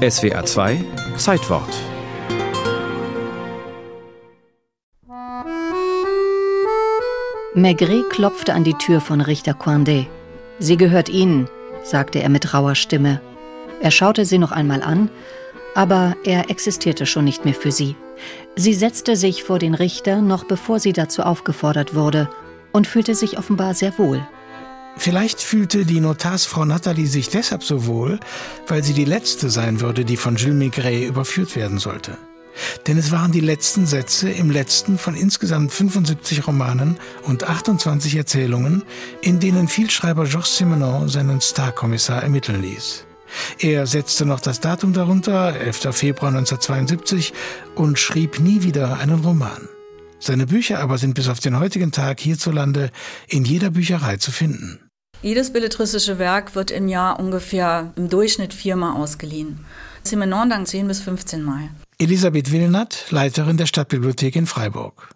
SWA 2 Zeitwort Maigret klopfte an die Tür von Richter Coindet. Sie gehört Ihnen, sagte er mit rauer Stimme. Er schaute sie noch einmal an, aber er existierte schon nicht mehr für sie. Sie setzte sich vor den Richter, noch bevor sie dazu aufgefordert wurde, und fühlte sich offenbar sehr wohl. Vielleicht fühlte die Notarsfrau Nathalie sich deshalb so wohl, weil sie die letzte sein würde, die von Gilles Maigret überführt werden sollte. Denn es waren die letzten Sätze im letzten von insgesamt 75 Romanen und 28 Erzählungen, in denen Vielschreiber Georges Simenon seinen Starkommissar ermitteln ließ. Er setzte noch das Datum darunter, 11. Februar 1972, und schrieb nie wieder einen Roman. Seine Bücher aber sind bis auf den heutigen Tag hierzulande in jeder Bücherei zu finden. Jedes belletristische Werk wird im Jahr ungefähr im Durchschnitt viermal ausgeliehen. Simenon dann 10 bis 15 Mal. Elisabeth Willnath, Leiterin der Stadtbibliothek in Freiburg.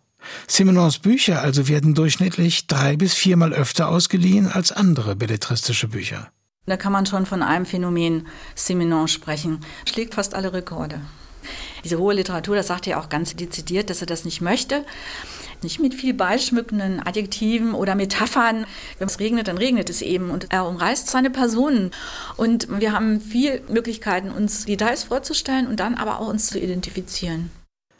Simenons Bücher also werden durchschnittlich drei bis viermal öfter ausgeliehen als andere belletristische Bücher. Da kann man schon von einem Phänomen Simenon sprechen. Schlägt fast alle Rekorde. Diese hohe Literatur, das sagt er auch ganz dezidiert, dass er das nicht möchte. Nicht mit viel beischmückenden Adjektiven oder Metaphern. Wenn es regnet, dann regnet es eben. Und er umreißt seine Personen. Und wir haben viele Möglichkeiten, uns Details vorzustellen und dann aber auch uns zu identifizieren.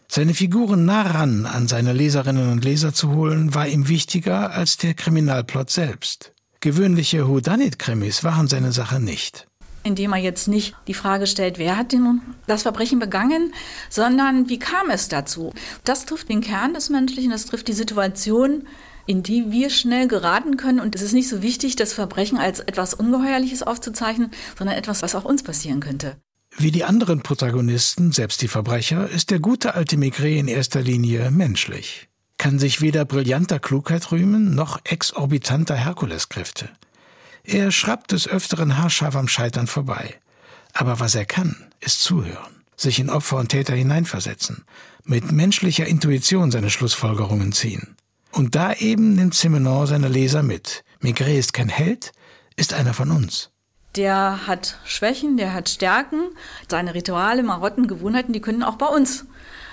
Seine Figuren nah ran an seine Leserinnen und Leser zu holen, war ihm wichtiger als der Kriminalplot selbst. Gewöhnliche Whodunit-Krimis waren seine Sache nicht indem er jetzt nicht die Frage stellt, wer hat denn das Verbrechen begangen, sondern wie kam es dazu? Das trifft den Kern des Menschlichen, das trifft die Situation, in die wir schnell geraten können. Und es ist nicht so wichtig, das Verbrechen als etwas Ungeheuerliches aufzuzeichnen, sondern etwas, was auch uns passieren könnte. Wie die anderen Protagonisten, selbst die Verbrecher, ist der gute alte Maigret in erster Linie menschlich. Kann sich weder brillanter Klugheit rühmen, noch exorbitanter Herkuleskräfte. Er schrappt des Öfteren haarscharf am Scheitern vorbei. Aber was er kann, ist zuhören, sich in Opfer und Täter hineinversetzen, mit menschlicher Intuition seine Schlussfolgerungen ziehen. Und da eben nimmt Simenon seine Leser mit. Maigret ist kein Held, ist einer von uns. Der hat Schwächen, der hat Stärken. Seine Rituale, Marotten, Gewohnheiten, die können auch bei uns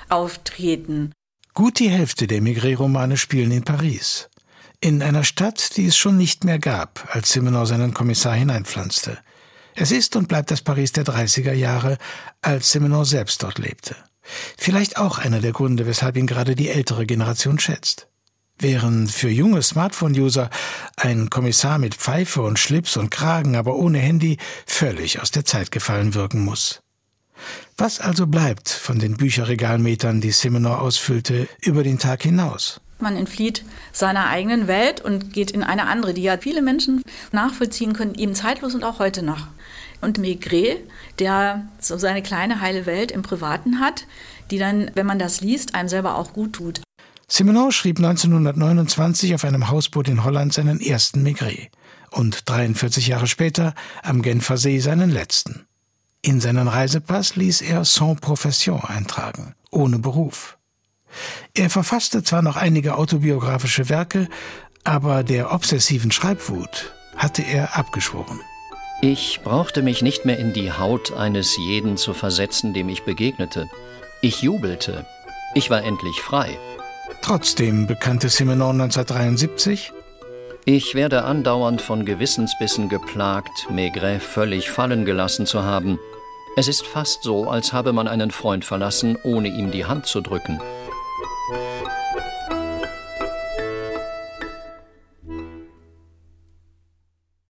auftreten. Gut die Hälfte der Maigret-Romane spielen in Paris. In einer Stadt, die es schon nicht mehr gab, als Simenon seinen Kommissar hineinpflanzte. Es ist und bleibt das Paris der 30er Jahre, als Simenon selbst dort lebte. Vielleicht auch einer der Gründe, weshalb ihn gerade die ältere Generation schätzt. Während für junge Smartphone-User ein Kommissar mit Pfeife und Schlips und Kragen, aber ohne Handy, völlig aus der Zeit gefallen wirken muss. Was also bleibt von den Bücherregalmetern, die Simenon ausfüllte, über den Tag hinaus? Man entflieht seiner eigenen Welt und geht in eine andere, die ja viele Menschen nachvollziehen können, eben zeitlos und auch heute noch. Und Maigret, der so seine kleine heile Welt im Privaten hat, die dann, wenn man das liest, einem selber auch gut tut. Simenon schrieb 1929 auf einem Hausboot in Holland seinen ersten Maigret und 43 Jahre später am Genfer See seinen letzten. In seinen Reisepass ließ er sans profession eintragen, ohne Beruf. Er verfasste zwar noch einige autobiografische Werke, aber der obsessiven Schreibwut hatte er abgeschworen. Ich brauchte mich nicht mehr in die Haut eines jeden zu versetzen, dem ich begegnete. Ich jubelte. Ich war endlich frei. Trotzdem bekannte Simenon 1973, ich werde andauernd von Gewissensbissen geplagt, Maigret völlig fallen gelassen zu haben. Es ist fast so, als habe man einen Freund verlassen, ohne ihm die Hand zu drücken. Música